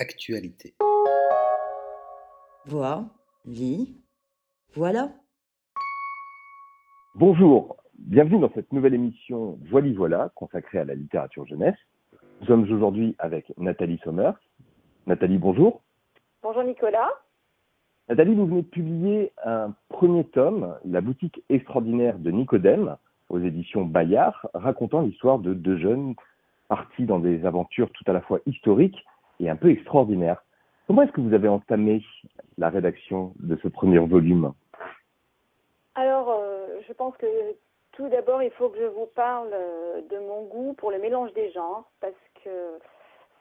Actualité. Vois, lis, voilà. Bonjour, bienvenue dans cette nouvelle émission Voili Voilà consacrée à la littérature jeunesse. Nous sommes aujourd'hui avec Nathalie Sommer. Nathalie, bonjour. Bonjour Nicolas. Nathalie, vous venez de publier un premier tome, La boutique extraordinaire de Nicodème, aux éditions Bayard, racontant l'histoire de deux jeunes partis dans des aventures tout à la fois historiques et un peu extraordinaires. Comment est-ce que vous avez entamé la rédaction de ce premier volume? Alors, euh, je pense que tout d'abord, il faut que je vous parle euh, de mon goût pour le mélange des genres, parce que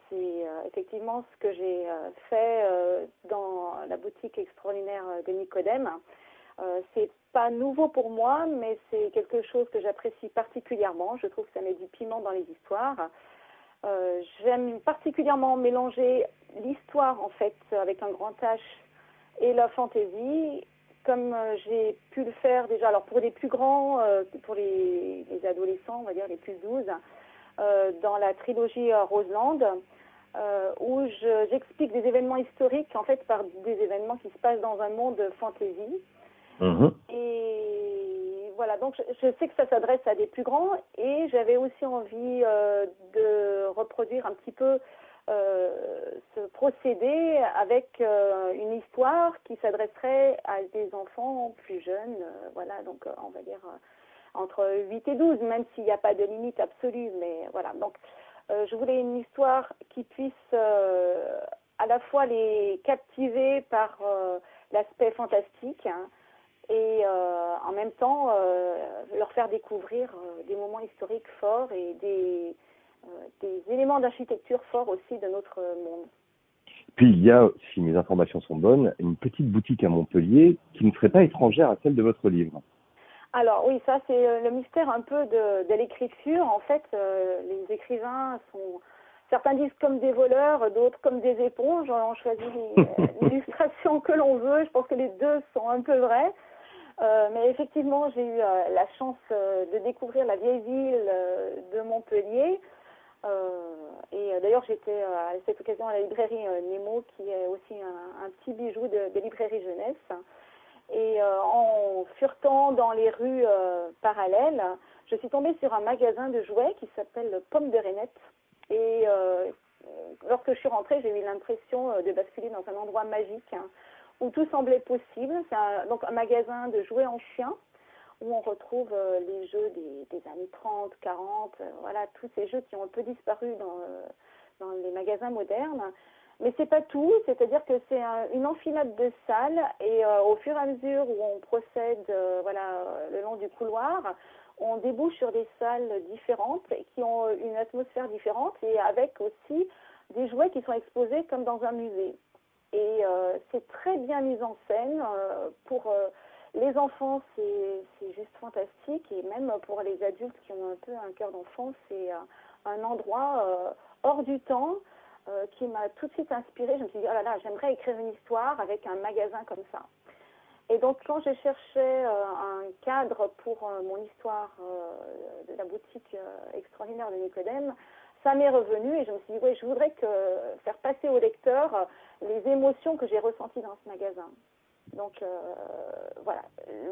c'est euh, effectivement ce que j'ai fait dans la boutique extraordinaire de Nicodème. C'est pas nouveau pour moi, mais c'est quelque chose que j'apprécie particulièrement. Je trouve que ça met du piment dans les histoires. Euh, J'aime particulièrement mélanger l'histoire, en fait, avec un grand H et la fantaisie, comme euh, j'ai pu le faire déjà. Alors, pour les plus grands, euh, pour les, les adolescents, on va dire les plus 12, euh, dans la trilogie Roseland, euh, où je- j'explique des événements historiques, en fait, par des événements qui se passent dans un monde fantasy. Mhm. Et voilà, donc je, sais que ça s'adresse à des plus grands et j'avais aussi envie euh, de reproduire un petit peu euh, ce procédé avec euh, une histoire qui s'adresserait à des enfants plus jeunes, voilà, donc on va dire entre 8 et 12, même s'il n'y a pas de limite absolue, mais voilà, donc je voulais une histoire qui puisse à la fois les captiver par l'aspect fantastique, hein, et euh, en même temps euh, leur faire découvrir euh, des moments historiques forts et des, des éléments d'architecture forts aussi de notre monde. Puis il y a, si mes informations sont bonnes, une petite boutique à Montpellier qui ne serait pas étrangère à celle de votre livre. Alors oui, ça c'est le mystère un peu de, de l'écriture. En fait, les écrivains sont certains disent comme des voleurs, d'autres comme des éponges. On choisit l'illustration que l'on veut. Je pense que les deux sont un peu vrais. Euh, mais effectivement, j'ai eu euh, la chance euh, de découvrir la vieille ville de Montpellier. Et d'ailleurs, j'étais à cette occasion à la librairie Nemo, qui est aussi un, petit bijou de, de librairie jeunesse. Et en furetant dans les rues parallèles, je suis tombée sur un magasin de jouets qui s'appelle Pomme de Renette. Et lorsque je suis rentrée, j'ai eu l'impression de basculer dans un endroit magique hein, où tout semblait possible. C'est un, donc un magasin de jouets anciens où on retrouve euh, les jeux des, années 30, 40, euh, voilà, tous ces jeux qui ont un peu disparu dans, euh, dans les magasins modernes. Mais c'est pas tout, c'est-à-dire que c'est un- une enfilade de salles et au fur et à mesure où on procède, voilà, le long du couloir, on débouche sur des salles différentes qui ont une atmosphère différente et avec aussi des jouets qui sont exposés comme dans un musée. Et euh, c'est très bien mis en scène. euh, pour euh, les enfants, c'est juste fantastique. Et même pour les adultes qui ont un peu un cœur d'enfant, c'est un endroit hors du temps qui m'a tout de suite inspirée. Je me suis dit, oh là là, j'aimerais écrire une histoire avec un magasin comme ça. Et donc, quand je cherchais un cadre pour mon histoire de la boutique extraordinaire de Nicodème, ça m'est revenu et je me suis dit, oui, je voudrais que, faire passer au lecteur les émotions que j'ai ressenties dans ce magasin. Donc, euh, voilà.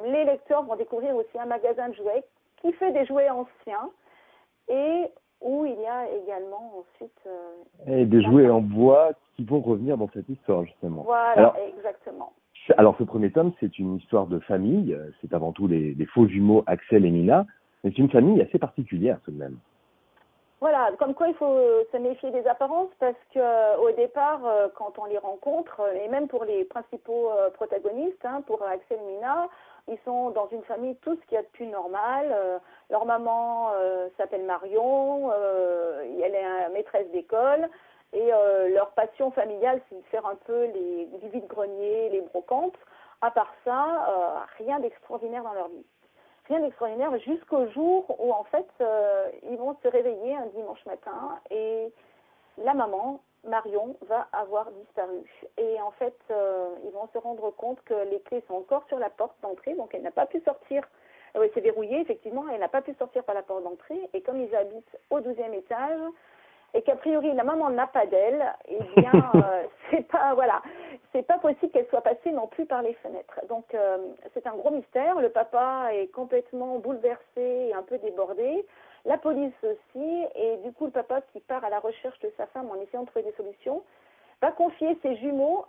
Les lecteurs vont découvrir aussi un magasin de jouets qui fait des jouets anciens et où il y a également ensuite. euh, Et des jouets en bois qui vont revenir dans cette histoire, justement. voilà, Alors, exactement. Alors, ce premier tome, c'est une histoire de famille. C'est avant tout les, les faux jumeaux Axel et Nina. Mais c'est une famille assez particulière, tout de même. Voilà, comme quoi il faut se méfier des apparences parce que euh, au départ, euh, quand on les rencontre, euh, et même pour les principaux euh, protagonistes, hein, pour Axel Mina, ils sont dans une famille tout ce qu'il y a de plus normal. Euh, leur maman euh, s'appelle Marion, euh, elle est euh, maîtresse d'école, et euh, leur passion familiale, c'est de faire un peu les, du vide-grenier, les brocantes. À part ça, euh, rien d'extraordinaire dans leur vie rien d'extraordinaire jusqu'au jour où en fait euh, ils vont se réveiller un dimanche matin et la maman Marion va avoir disparu. Et en fait euh, ils vont se rendre compte que les clés sont encore sur la porte d'entrée donc elle n'a pas pu sortir. Euh, ouais, c'est verrouillé effectivement elle n'a pas pu sortir par la porte d'entrée. Et comme ils habitent au douzième étage et qu'a priori la maman n'a pas d'elle, eh bien euh, pas voilà, c'est pas possible qu'elle soit passée non plus par les fenêtres. Donc euh, c'est un gros mystère. Le papa est complètement bouleversé et un peu débordé. La police aussi, et du coup le papa qui part à la recherche de sa femme en essayant de trouver des solutions, va confier ses jumeaux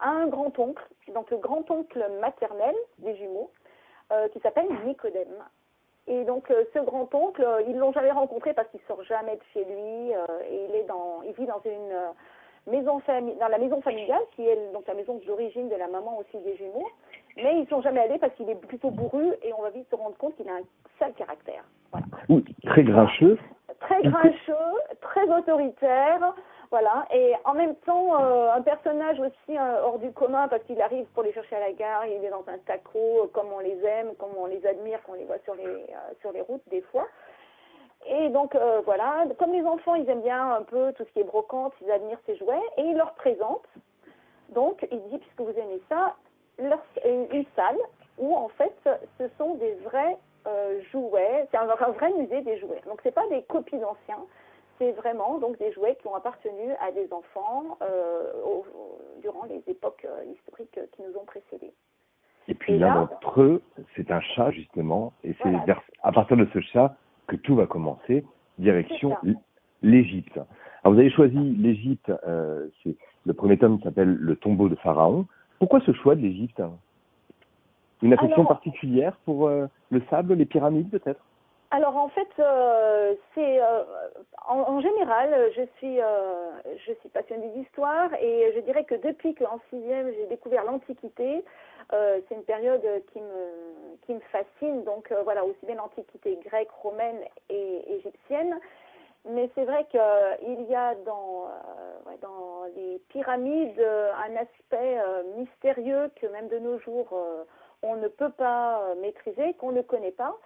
à un grand-oncle, donc le grand-oncle maternel des jumeaux, euh, qui s'appelle Nicodème. Et donc euh, ce grand-oncle, euh, ils l'ont jamais rencontré parce qu'il sort jamais de chez lui euh, et il est dans, il vit dans une euh, maison famille, dans la maison familiale qui est donc la maison d'origine de la maman aussi des jumeaux. Mais ils sont jamais allés parce qu'il est plutôt bourru et on va vite se rendre compte qu'il a un sale caractère. Voilà. Oui, très grincheux. Très grincheux, très autoritaire. Voilà, et en même temps, euh, un personnage aussi euh, hors du commun parce qu'il arrive pour les chercher à la gare, il est dans un taco, euh, comme on les aime, comme on les admire, qu'on les voit sur les, sur les routes des fois. Et donc voilà, comme les enfants, ils aiment bien un peu tout ce qui est brocante, ils admirent ces jouets, et il leur présente, donc il dit, puisque vous aimez ça, leur, une, salle où en fait ce sont des vrais jouets, c'est un, un vrai musée des jouets. Donc c'est pas des copies d'anciens, c'est vraiment donc des jouets qui ont appartenu à des enfants euh, au, durant les époques euh, historiques qui nous ont précédés. Et puis l'un d'entre eux, c'est un chat justement, et c'est Voilà. à partir de ce chat que tout va commencer, direction l'Égypte. Alors vous avez choisi l'Égypte, euh, c'est le premier tome qui s'appelle Le tombeau de Pharaon. Pourquoi ce choix de l'Égypte? Une affection Alors- particulière pour euh, le sable, les pyramides peut-être? Alors en fait, euh, c'est euh, en, général, je suis euh, je suis passionnée d'histoire et je dirais que depuis qu'en sixième j'ai découvert l'Antiquité, c'est une période qui me qui me fascine. Donc voilà, aussi bien l'Antiquité grecque, romaine et égyptienne. Mais c'est vrai qu'il y a dans, dans les pyramides un aspect mystérieux que même de nos jours on ne peut pas maîtriser, qu'on ne connaît pas.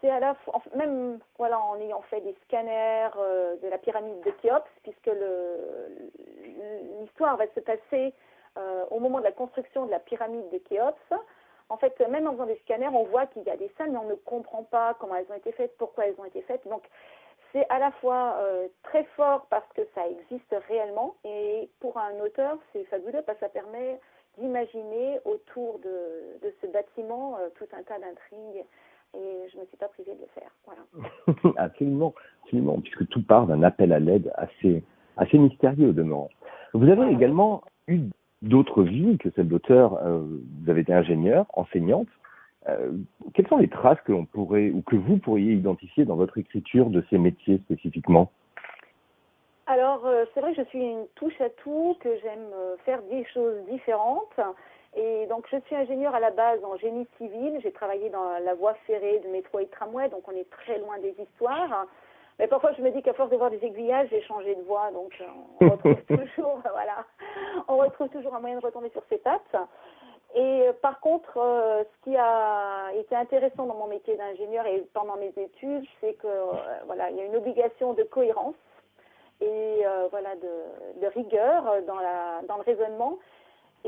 C'est à la fois, même voilà, en ayant fait des scanners euh, de la pyramide de Khéops, puisque l'histoire va se passer euh, au moment de la construction de la pyramide de Khéops. En fait, même en faisant des scanners, on voit qu'il y a des salles, mais on ne comprend pas comment elles ont été faites, pourquoi elles ont été faites. Donc, c'est à la fois euh, très fort parce que ça existe réellement, et pour un auteur, c'est fabuleux parce que ça permet d'imaginer autour de, de ce bâtiment tout un tas d'intrigues. Et je ne me suis pas privée de le faire. Voilà. absolument, absolument, puisque tout part d'un appel à l'aide assez, assez mystérieux au demeurant. Vous avez également eu d'autres vies que celle d'auteur. euh, vous avez été ingénieur, enseignante. Euh, quelles sont les traces que l'on pourrait ou que vous pourriez identifier dans votre écriture de ces métiers spécifiquement? Alors, euh, c'est vrai que je suis une touche à tout, que j'aime faire des choses différentes. Et donc, je suis ingénieure à la base en génie civil. J'ai travaillé dans la voie ferrée de métro et de tramway, donc on est très loin des histoires. Mais parfois, je me dis qu'à force de voir des aiguillages, j'ai changé de voie, donc euh, on retrouve toujours, voilà, on retrouve toujours un moyen de retomber sur ses pattes. Et euh, par contre, euh, ce qui a été intéressant dans mon métier d'ingénieur et pendant mes études, c'est que voilà, il y a une obligation de cohérence et euh, voilà de, de rigueur dans la dans le raisonnement.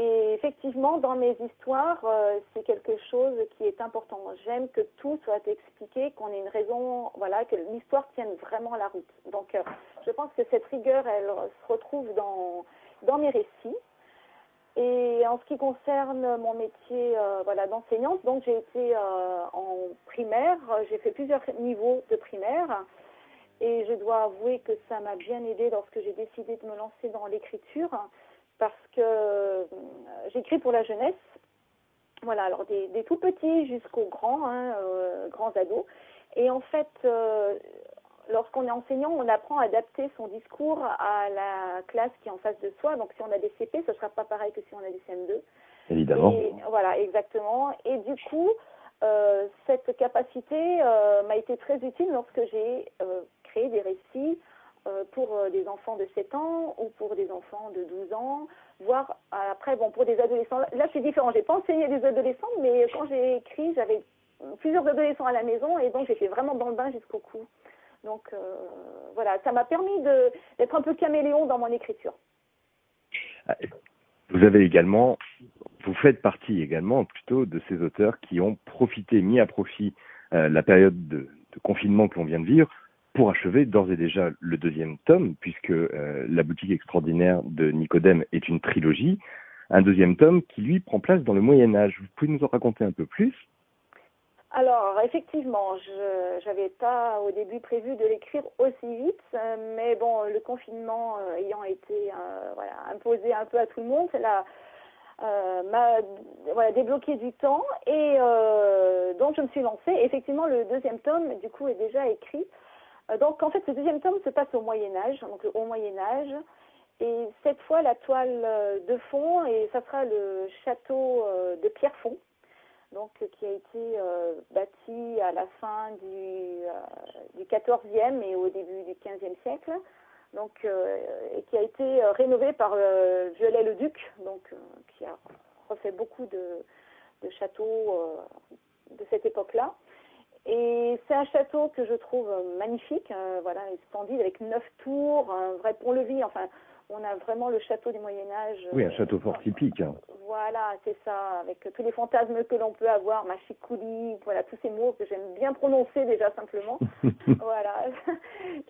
Et effectivement, dans mes histoires, euh, c'est quelque chose qui est important. J'aime que tout soit expliqué, qu'on ait une raison, voilà, que l'histoire tienne vraiment la route. Donc, euh, je pense que cette rigueur, elle se retrouve dans dans mes récits. Et en ce qui concerne mon métier euh, voilà, d'enseignante, donc j'ai été euh, en primaire, j'ai fait plusieurs niveaux de primaire et je dois avouer que ça m'a bien aidé lorsque j'ai décidé de me lancer dans l'écriture parce que euh, j'écris pour la jeunesse. Voilà, alors des, des tout petits jusqu'aux grands, hein, euh, grands ados. Et en fait, euh, lorsqu'on est enseignant, on apprend à adapter son discours à la classe qui est en face de soi. Donc, si on a des CP, ce ne sera pas pareil que si on a des CM2. Évidemment. Et, voilà, exactement. Et du coup, euh, cette capacité euh, m'a été très utile lorsque j'ai euh, créé des récits euh, pour euh, des enfants de 7 ans ou pour des enfants de 12 ans, voire euh, après, bon, pour des adolescents. Là, c'est différent. J'ai pas enseigné des adolescents, mais quand j'ai écrit, j'avais plusieurs adolescents à la maison et donc j'étais vraiment dans le bain jusqu'au cou. Donc euh, voilà, ça m'a permis d'être un peu caméléon dans mon écriture. Vous avez également, vous faites partie également plutôt de ces auteurs qui ont profité, mis à profit euh, la période de, de confinement que l'on vient de vivre pour achever d'ores et déjà le deuxième tome, puisque euh, La boutique extraordinaire de Nicodème est une trilogie, un deuxième tome qui lui prend place dans le Moyen Âge. Vous pouvez nous en raconter un peu plus? Alors, effectivement, je n'avais pas au début prévu de l'écrire aussi vite, mais bon, le confinement euh, ayant été euh, voilà, imposé un peu à tout le monde, cela euh, m'a voilà, débloqué du temps et donc je me suis lancée. Effectivement, le deuxième tome, du coup, est déjà écrit. Donc, en fait, ce deuxième tome se passe au Moyen Âge, donc au Moyen Âge. Et cette fois, la toile de fond, et ça sera le château de Pierrefonds donc qui a été euh, bâti à la fin du, euh, du 14e et au début du 15e siècle, donc euh, et qui a été rénové par Violet le Duc, donc qui a refait beaucoup de, de châteaux de cette époque-là. Et c'est un château que je trouve magnifique, voilà, splendide, avec neuf tours, un vrai pont-levis, enfin on a vraiment le château du Moyen Âge. Oui, un château fort typique. Voilà, c'est ça, avec tous les fantasmes que l'on peut avoir, machikouli, voilà, tous ces mots que j'aime bien prononcer déjà simplement. voilà.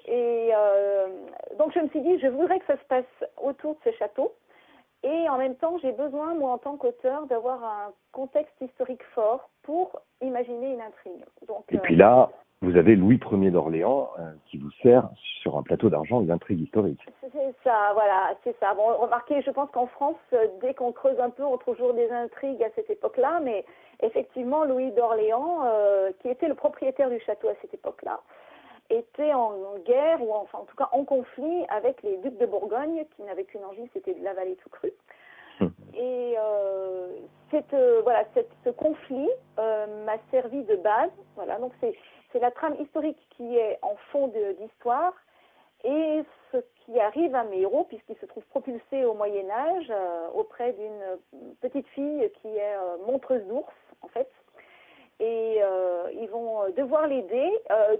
Et euh, donc je me suis dit, je voudrais que ça se passe autour de ce château. Et en même temps, j'ai besoin, moi, en tant qu'auteur, d'avoir un contexte historique fort pour imaginer une intrigue. Donc, Et puis là, vous avez Louis Ier d'Orléans euh, qui vous sert sur un plateau d'argent une intrigue historique. C'est ça, voilà, c'est ça. Bon, remarquez, je pense qu'en France, euh, dès qu'on creuse un peu, on trouve toujours des intrigues à cette époque-là, mais effectivement, Louis d'Orléans, euh, qui était le propriétaire du château à cette époque-là, était en, guerre, ou enfin en tout cas en conflit avec les ducs de Bourgogne, qui n'avaient qu'une envie, c'était de l'avaler tout cru. Hum. Et euh, cette, voilà, cette, ce conflit m'a servi de base. Voilà, donc c'est c'est la trame historique qui est en fond d'histoire et ce qui arrive à mes héros, puisqu'ils se trouvent propulsés au Moyen Âge euh, auprès d'une petite fille qui est euh, montreuse d'ours, en fait. Et euh, ils vont devoir l'aider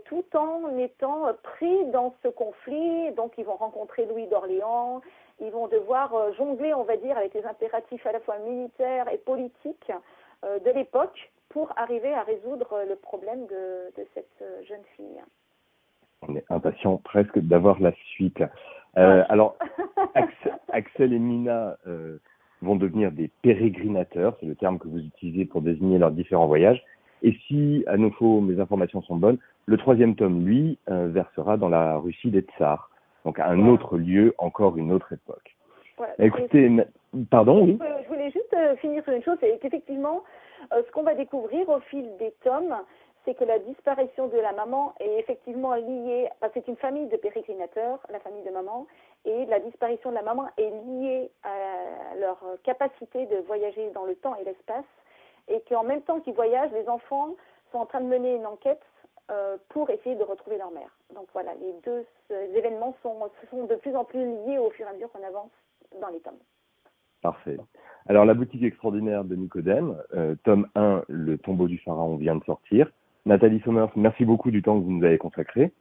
tout en étant pris dans ce conflit. Donc ils vont rencontrer Louis d'Orléans, ils vont devoir jongler, on va dire, avec les impératifs à la fois militaires et politiques de l'époque pour arriver à résoudre le problème de, de cette euh, jeune fille. On est impatient presque d'avoir la suite. Euh, alors, Axel, et euh, vont devenir des pérégrinateurs, c'est le terme que vous utilisez pour désigner leurs différents voyages. Et si, à nouveau, mes informations sont bonnes, le troisième tome, lui, euh, versera dans la Russie des Tsars, donc à un autre lieu, encore une autre époque. Écoutez, pardon, oui. Je voulais juste euh, finir sur une chose, c'est qu'effectivement, euh, ce qu'on va découvrir au fil des tomes, c'est que la disparition de la maman est effectivement liée, enfin, c'est une famille de pérégrinateurs, la famille de maman, et la disparition de la maman est liée à leur capacité de voyager dans le temps et l'espace, et qu'en même temps qu'ils voyagent, les enfants sont en train de mener une enquête euh, pour essayer de retrouver leur mère. Donc voilà, les deux événements sont, sont de plus en plus liés au fur et à mesure qu'on avance dans les tomes. Parfait. Alors, La boutique extraordinaire de Nicodème, euh, tome 1, Le tombeau du pharaon vient de sortir. Nathalie Sommers, merci beaucoup du temps que vous nous avez consacré.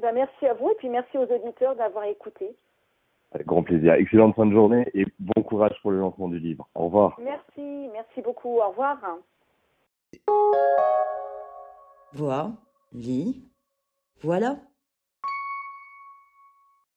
Ben, merci à vous et puis merci aux auditeurs d'avoir écouté. Avec grand plaisir. Excellente fin de journée et bon courage pour le lancement du livre. Au revoir. Merci, merci beaucoup. Au revoir. Vois, lis, voilà.